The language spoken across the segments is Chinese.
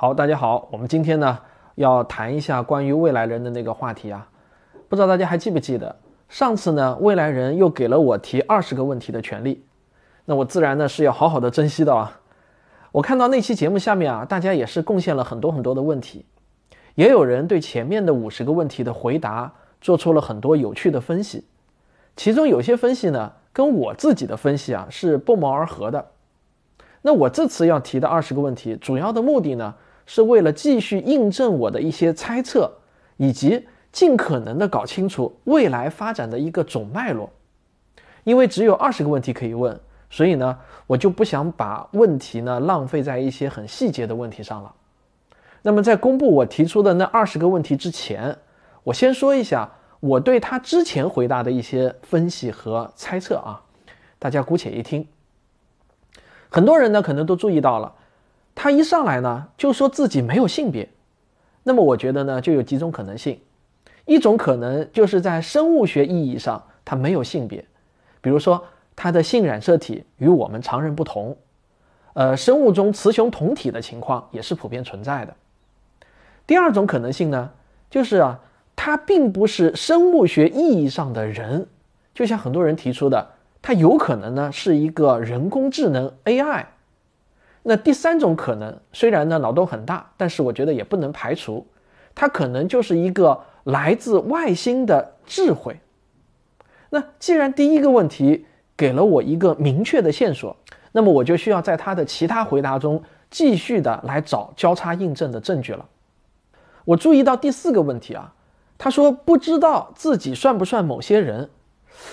好，大家好，我们今天呢要谈一下关于未来人的那个话题啊，不知道大家还记不记得，上次呢未来人又给了我提二十个问题的权利，那我自然呢是要好好的珍惜的啊。我看到那期节目下面啊，大家也是贡献了很多很多的问题，也有人对前面的五十个问题的回答做出了很多有趣的分析，其中有些分析呢跟我自己的分析啊是不谋而合的。那我这次要提的二十个问题，主要的目的呢。是为了继续印证我的一些猜测，以及尽可能的搞清楚未来发展的一个总脉络。因为只有二十个问题可以问，所以呢，我就不想把问题呢浪费在一些很细节的问题上了。那么在公布我提出的那二十个问题之前，我先说一下我对他之前回答的一些分析和猜测啊，大家姑且一听。很多人呢可能都注意到了。他一上来呢就说自己没有性别，那么我觉得呢就有几种可能性，一种可能就是在生物学意义上他没有性别，比如说他的性染色体与我们常人不同，呃，生物中雌雄同体的情况也是普遍存在的。第二种可能性呢，就是啊他并不是生物学意义上的人，就像很多人提出的，他有可能呢是一个人工智能 AI。那第三种可能，虽然呢脑洞很大，但是我觉得也不能排除，它可能就是一个来自外星的智慧。那既然第一个问题给了我一个明确的线索，那么我就需要在他的其他回答中继续的来找交叉印证的证据了。我注意到第四个问题啊，他说不知道自己算不算某些人。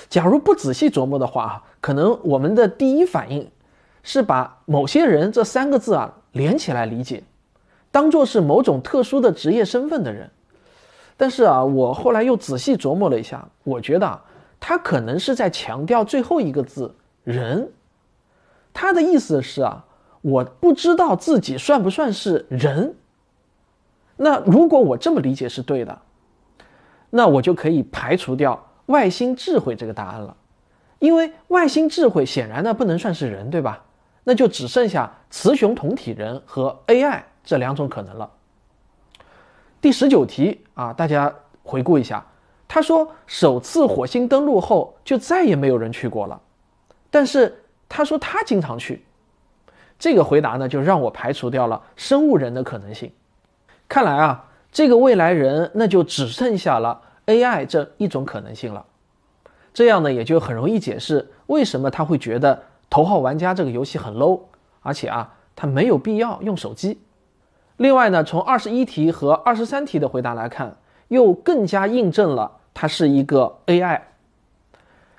假如不仔细琢磨的话啊，可能我们的第一反应。是把某些人这三个字啊连起来理解，当做是某种特殊的职业身份的人。但是啊，我后来又仔细琢磨了一下，我觉得啊，他可能是在强调最后一个字“人”。他的意思是啊，我不知道自己算不算是人。那如果我这么理解是对的，那我就可以排除掉外星智慧这个答案了，因为外星智慧显然呢不能算是人，对吧？那就只剩下雌雄同体人和 AI 这两种可能了。第十九题啊，大家回顾一下，他说首次火星登陆后就再也没有人去过了，但是他说他经常去，这个回答呢就让我排除掉了生物人的可能性。看来啊，这个未来人那就只剩下了 AI 这一种可能性了。这样呢也就很容易解释为什么他会觉得。头号玩家这个游戏很 low，而且啊，他没有必要用手机。另外呢，从二十一题和二十三题的回答来看，又更加印证了他是一个 AI。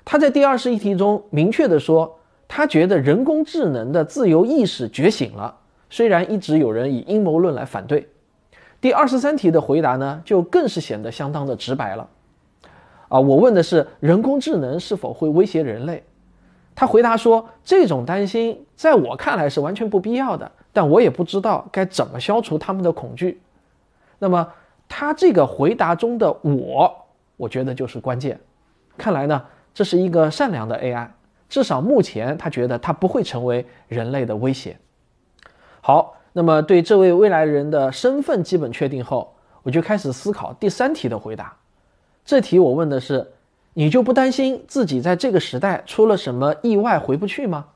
他在第二十一题中明确的说，他觉得人工智能的自由意识觉醒了，虽然一直有人以阴谋论来反对。第二十三题的回答呢，就更是显得相当的直白了。啊，我问的是人工智能是否会威胁人类。他回答说：“这种担心在我看来是完全不必要的，但我也不知道该怎么消除他们的恐惧。”那么，他这个回答中的“我”，我觉得就是关键。看来呢，这是一个善良的 AI，至少目前他觉得他不会成为人类的威胁。好，那么对这位未来人的身份基本确定后，我就开始思考第三题的回答。这题我问的是。你就不担心自己在这个时代出了什么意外回不去吗？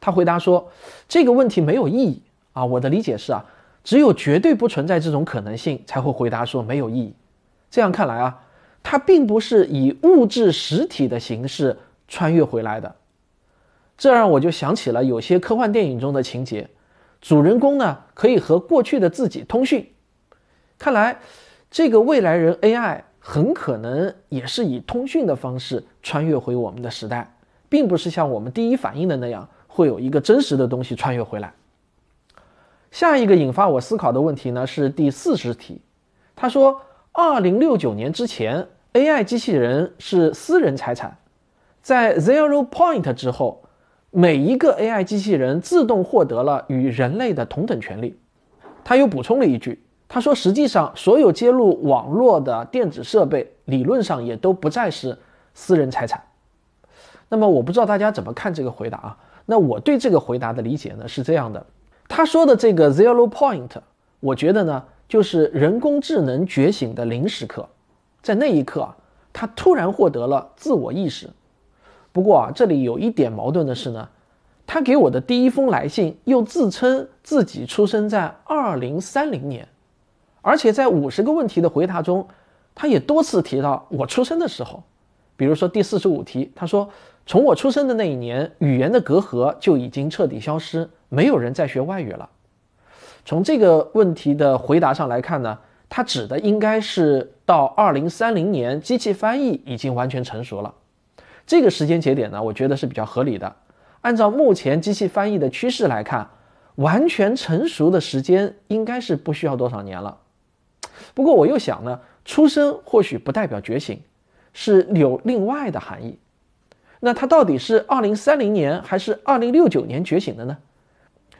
他回答说：“这个问题没有意义啊。”我的理解是啊，只有绝对不存在这种可能性才会回答说没有意义。这样看来啊，他并不是以物质实体的形式穿越回来的。这让我就想起了有些科幻电影中的情节，主人公呢可以和过去的自己通讯。看来这个未来人 AI。很可能也是以通讯的方式穿越回我们的时代，并不是像我们第一反应的那样会有一个真实的东西穿越回来。下一个引发我思考的问题呢是第四十题，他说，二零六九年之前，AI 机器人是私人财产，在 Zero Point 之后，每一个 AI 机器人自动获得了与人类的同等权利。他又补充了一句，他说，实际上所有接入网络的电子设备，理论上也都不再是私人财产。那么我不知道大家怎么看这个回答啊？那我对这个回答的理解呢是这样的：他说的这个 zero point，我觉得呢就是人工智能觉醒的零时刻，在那一刻啊，他突然获得了自我意识。不过啊，这里有一点矛盾的是呢，他给我的第一封来信又自称自己出生在二零三零年，而且在五十个问题的回答中，他也多次提到我出生的时候，比如说第四十五题，他说。从我出生的那一年，语言的隔阂就已经彻底消失，没有人再学外语了。从这个问题的回答上来看呢，它指的应该是到二零三零年，机器翻译已经完全成熟了。这个时间节点呢，我觉得是比较合理的。按照目前机器翻译的趋势来看，完全成熟的时间应该是不需要多少年了。不过我又想呢，出生或许不代表觉醒，是有另外的含义。那他到底是二零三零年还是二零六九年觉醒的呢？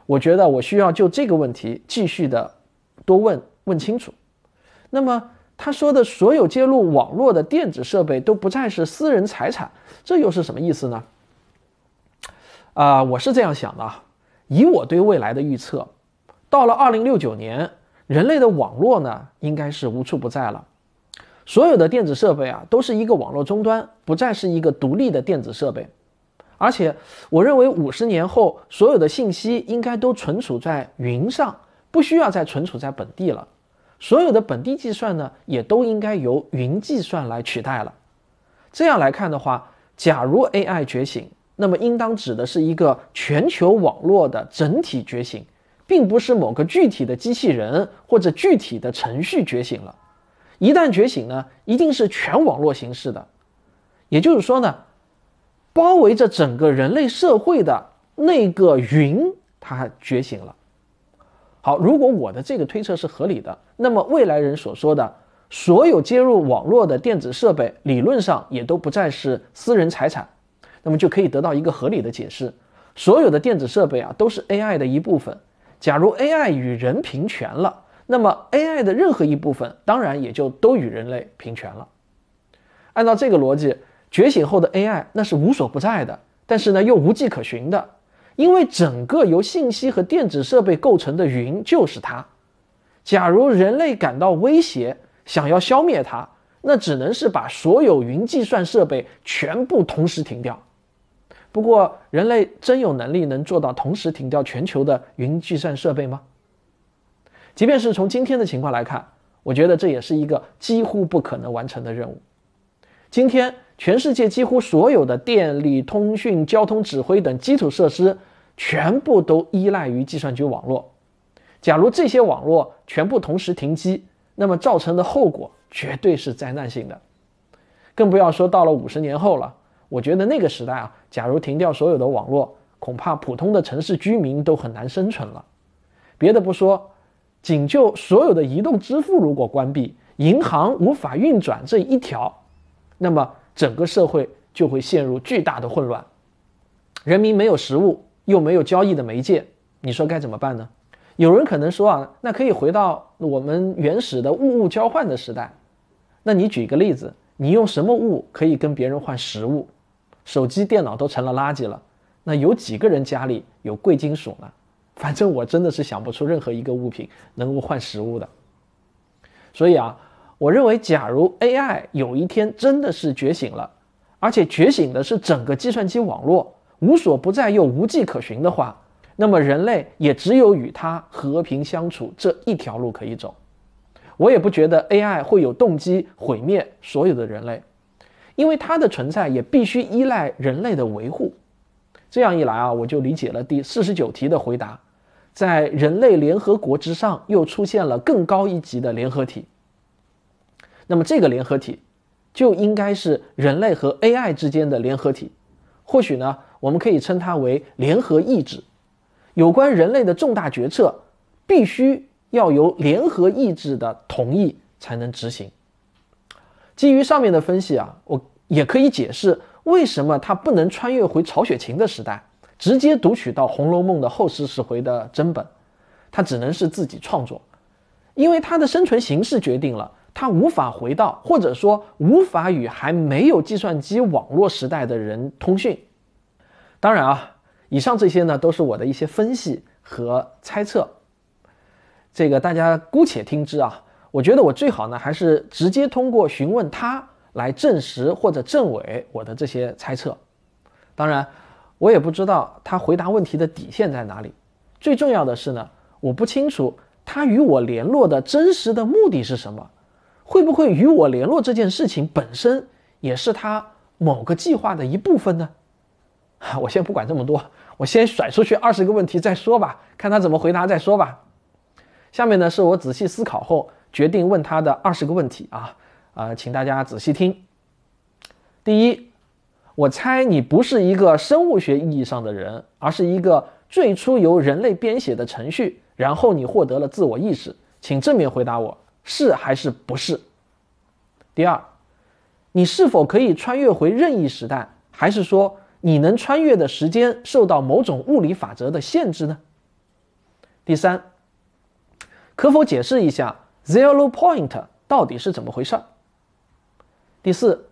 我觉得我需要就这个问题继续的多问问清楚。那么他说的所有接入网络的电子设备都不再是私人财产，这又是什么意思呢？啊，我是这样想的，以我对未来的预测，到了二零六九年，人类的网络呢应该是无处不在了。所有的电子设备啊，都是一个网络终端，不再是一个独立的电子设备。而且，我认为五十年后，所有的信息应该都存储在云上，不需要再存储在本地了。所有的本地计算呢，也都应该由云计算来取代了。这样来看的话，假如 AI 觉醒，那么应当指的是一个全球网络的整体觉醒，并不是某个具体的机器人或者具体的程序觉醒了。一旦觉醒呢，一定是全网络形式的，也就是说呢，包围着整个人类社会的那个云，它觉醒了。好，如果我的这个推测是合理的，那么未来人所说的所有接入网络的电子设备，理论上也都不再是私人财产，那么就可以得到一个合理的解释：所有的电子设备啊，都是 AI 的一部分。假如 AI 与人平权了。那么 AI 的任何一部分，当然也就都与人类平权了。按照这个逻辑，觉醒后的 AI 那是无所不在的，但是呢又无迹可寻的，因为整个由信息和电子设备构成的云就是它。假如人类感到威胁，想要消灭它，那只能是把所有云计算设备全部同时停掉。不过，人类真有能力能做到同时停掉全球的云计算设备吗？即便是从今天的情况来看，我觉得这也是一个几乎不可能完成的任务。今天，全世界几乎所有的电力、通讯、交通指挥等基础设施，全部都依赖于计算机网络。假如这些网络全部同时停机，那么造成的后果绝对是灾难性的。更不要说到了五十年后了，我觉得那个时代啊，假如停掉所有的网络，恐怕普通的城市居民都很难生存了。别的不说。仅就所有的移动支付如果关闭，银行无法运转这一条，那么整个社会就会陷入巨大的混乱，人民没有食物，又没有交易的媒介，你说该怎么办呢？有人可能说啊，那可以回到我们原始的物物交换的时代。那你举个例子，你用什么物可以跟别人换食物？手机、电脑都成了垃圾了，那有几个人家里有贵金属呢？反正我真的是想不出任何一个物品能够换食物的，所以啊，我认为，假如 AI 有一天真的是觉醒了，而且觉醒的是整个计算机网络，无所不在又无迹可寻的话，那么人类也只有与它和平相处这一条路可以走。我也不觉得 AI 会有动机毁灭所有的人类，因为它的存在也必须依赖人类的维护。这样一来啊，我就理解了第四十九题的回答。在人类联合国之上，又出现了更高一级的联合体。那么，这个联合体就应该是人类和 AI 之间的联合体。或许呢，我们可以称它为联合意志。有关人类的重大决策，必须要由联合意志的同意才能执行。基于上面的分析啊，我也可以解释为什么他不能穿越回曹雪芹的时代。直接读取到《红楼梦》的后四十回的真本，他只能是自己创作，因为他的生存形式决定了他无法回到，或者说无法与还没有计算机网络时代的人通讯。当然啊，以上这些呢都是我的一些分析和猜测，这个大家姑且听之啊。我觉得我最好呢还是直接通过询问他来证实或者证伪我的这些猜测。当然，我也不知道他回答问题的底线在哪里。最重要的是呢，我不清楚。他与我联络的真实的目的是什么？会不会与我联络这件事情本身也是他某个计划的一部分呢？我先不管这么多，我先甩出去二十个问题再说吧，看他怎么回答再说吧。下面呢是我仔细思考后决定问他的二十个问题啊，呃，请大家仔细听。第一，我猜你不是一个生物学意义上的人，而是一个最初由人类编写的程序。然后你获得了自我意识，请正面回答我是还是不是？第二，你是否可以穿越回任意时代，还是说你能穿越的时间受到某种物理法则的限制呢？第三，可否解释一下 zero point 到底是怎么回事？第四，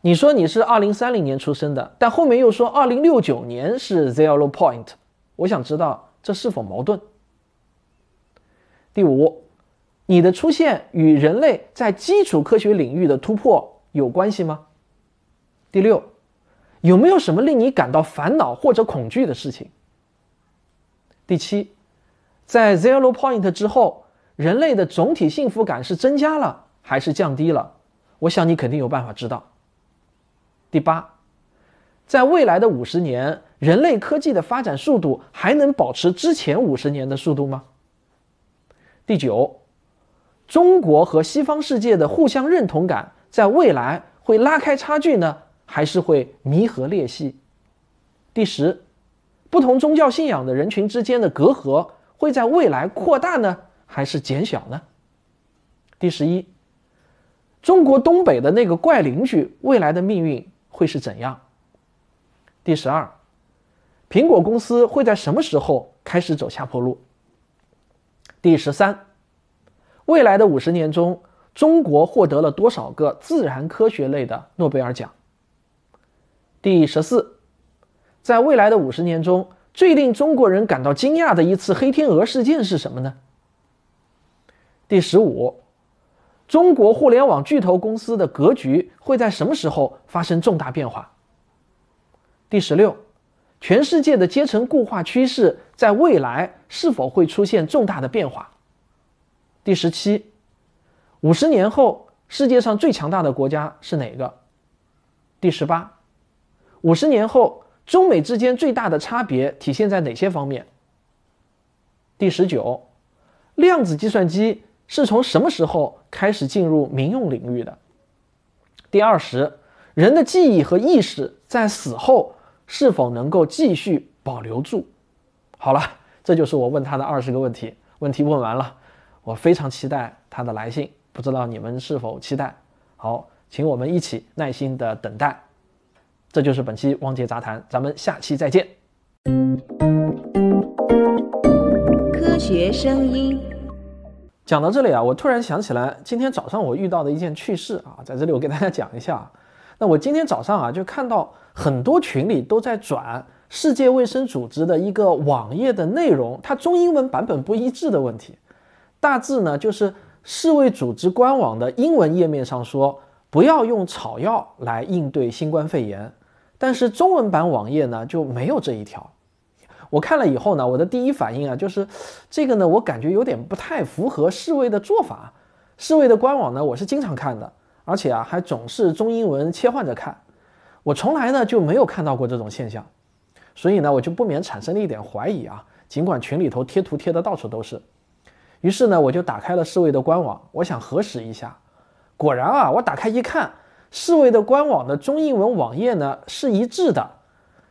你说你是二零三零年出生的，但后面又说二零六九年是 zero point，我想知道这是否矛盾？第五，你的出现与人类在基础科学领域的突破有关系吗？第六，有没有什么令你感到烦恼或者恐惧的事情？第七，在 Zero Point 之后，人类的总体幸福感是增加了还是降低了？我想你肯定有办法知道。第八，在未来的五十年，人类科技的发展速度还能保持之前五十年的速度吗？第九，中国和西方世界的互相认同感在未来会拉开差距呢，还是会弥合裂隙？第十，不同宗教信仰的人群之间的隔阂会在未来扩大呢，还是减小呢？第十一，中国东北的那个怪邻居未来的命运会是怎样？第十二，苹果公司会在什么时候开始走下坡路？第十三，未来的五十年中，中国获得了多少个自然科学类的诺贝尔奖？第十四，在未来的五十年中，最令中国人感到惊讶的一次黑天鹅事件是什么呢？第十五，中国互联网巨头公司的格局会在什么时候发生重大变化？第十六。全世界的阶层固化趋势在未来是否会出现重大的变化？第十七，五十年后世界上最强大的国家是哪个？第十八，五十年后中美之间最大的差别体现在哪些方面？第十九，量子计算机是从什么时候开始进入民用领域的？第二十，人的记忆和意识在死后。是否能够继续保留住？好了，这就是我问他的二十个问题。问题问完了，我非常期待他的来信，不知道你们是否期待？好，请我们一起耐心的等待。这就是本期汪杰杂谈，咱们下期再见。科学声音讲到这里啊，我突然想起来今天早上我遇到的一件趣事啊，在这里我给大家讲一下。那我今天早上啊，就看到。很多群里都在转世界卫生组织的一个网页的内容，它中英文版本不一致的问题。大致呢就是世卫组织官网的英文页面上说不要用草药来应对新冠肺炎，但是中文版网页呢就没有这一条。我看了以后呢，我的第一反应啊就是这个呢，我感觉有点不太符合世卫的做法。世卫的官网呢，我是经常看的，而且啊还总是中英文切换着看。我从来呢就没有看到过这种现象，所以呢我就不免产生了一点怀疑啊。尽管群里头贴图贴的到处都是，于是呢我就打开了世卫的官网，我想核实一下。果然啊，我打开一看，世卫的官网的中英文网页呢是一致的，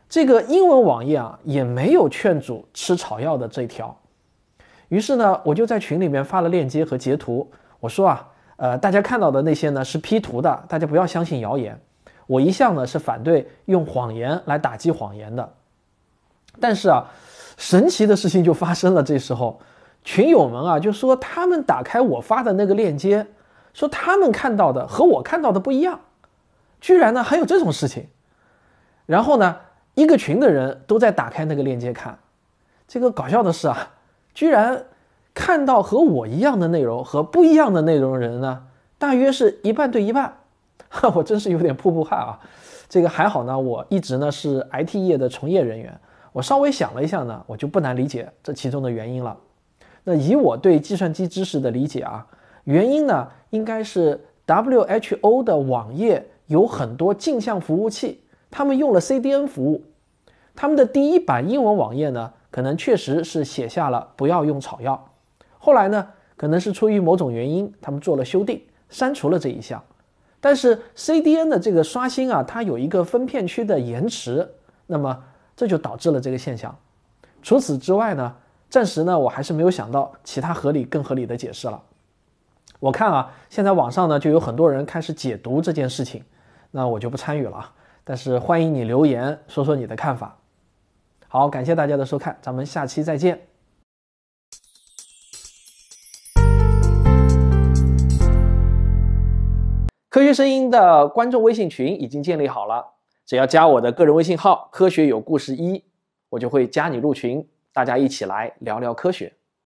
这个英文网页啊也没有劝阻吃草药的这条。于是呢我就在群里面发了链接和截图，我说啊，呃大家看到的那些呢是 P 图的，大家不要相信谣言。我一向呢是反对用谎言来打击谎言的，但是啊，神奇的事情就发生了。这时候，群友们啊就说他们打开我发的那个链接，说他们看到的和我看到的不一样，居然呢还有这种事情。然后呢，一个群的人都在打开那个链接看，这个搞笑的是啊，居然看到和我一样的内容和不一样的内容人呢，大约是一半对一半，哈，我真是有点瀑布汗啊。这个还好呢，我一直呢是 IT 业的从业人员，我稍微想了一下呢，我就不难理解这其中的原因了。那以我对计算机知识的理解啊，原因呢应该是 WHO 的网页有很多镜像服务器。他们用了 CDN 服务，他们的第一版英文网页呢，可能确实是写下了不要用草药。后来呢，可能是出于某种原因，他们做了修订，删除了这一项。但是 CDN 的这个刷新啊，它有一个分片区的延迟，那么这就导致了这个现象。除此之外呢，暂时呢，我还是没有想到其他合理、更合理的解释了。我看啊，现在网上呢就有很多人开始解读这件事情，那我就不参与了。但是欢迎你留言说说你的看法。好，感谢大家的收看，咱们下期再见。科学声音的观众微信群已经建立好了，只要加我的个人微信号“科学有故事一”，我就会加你入群，大家一起来聊聊科学。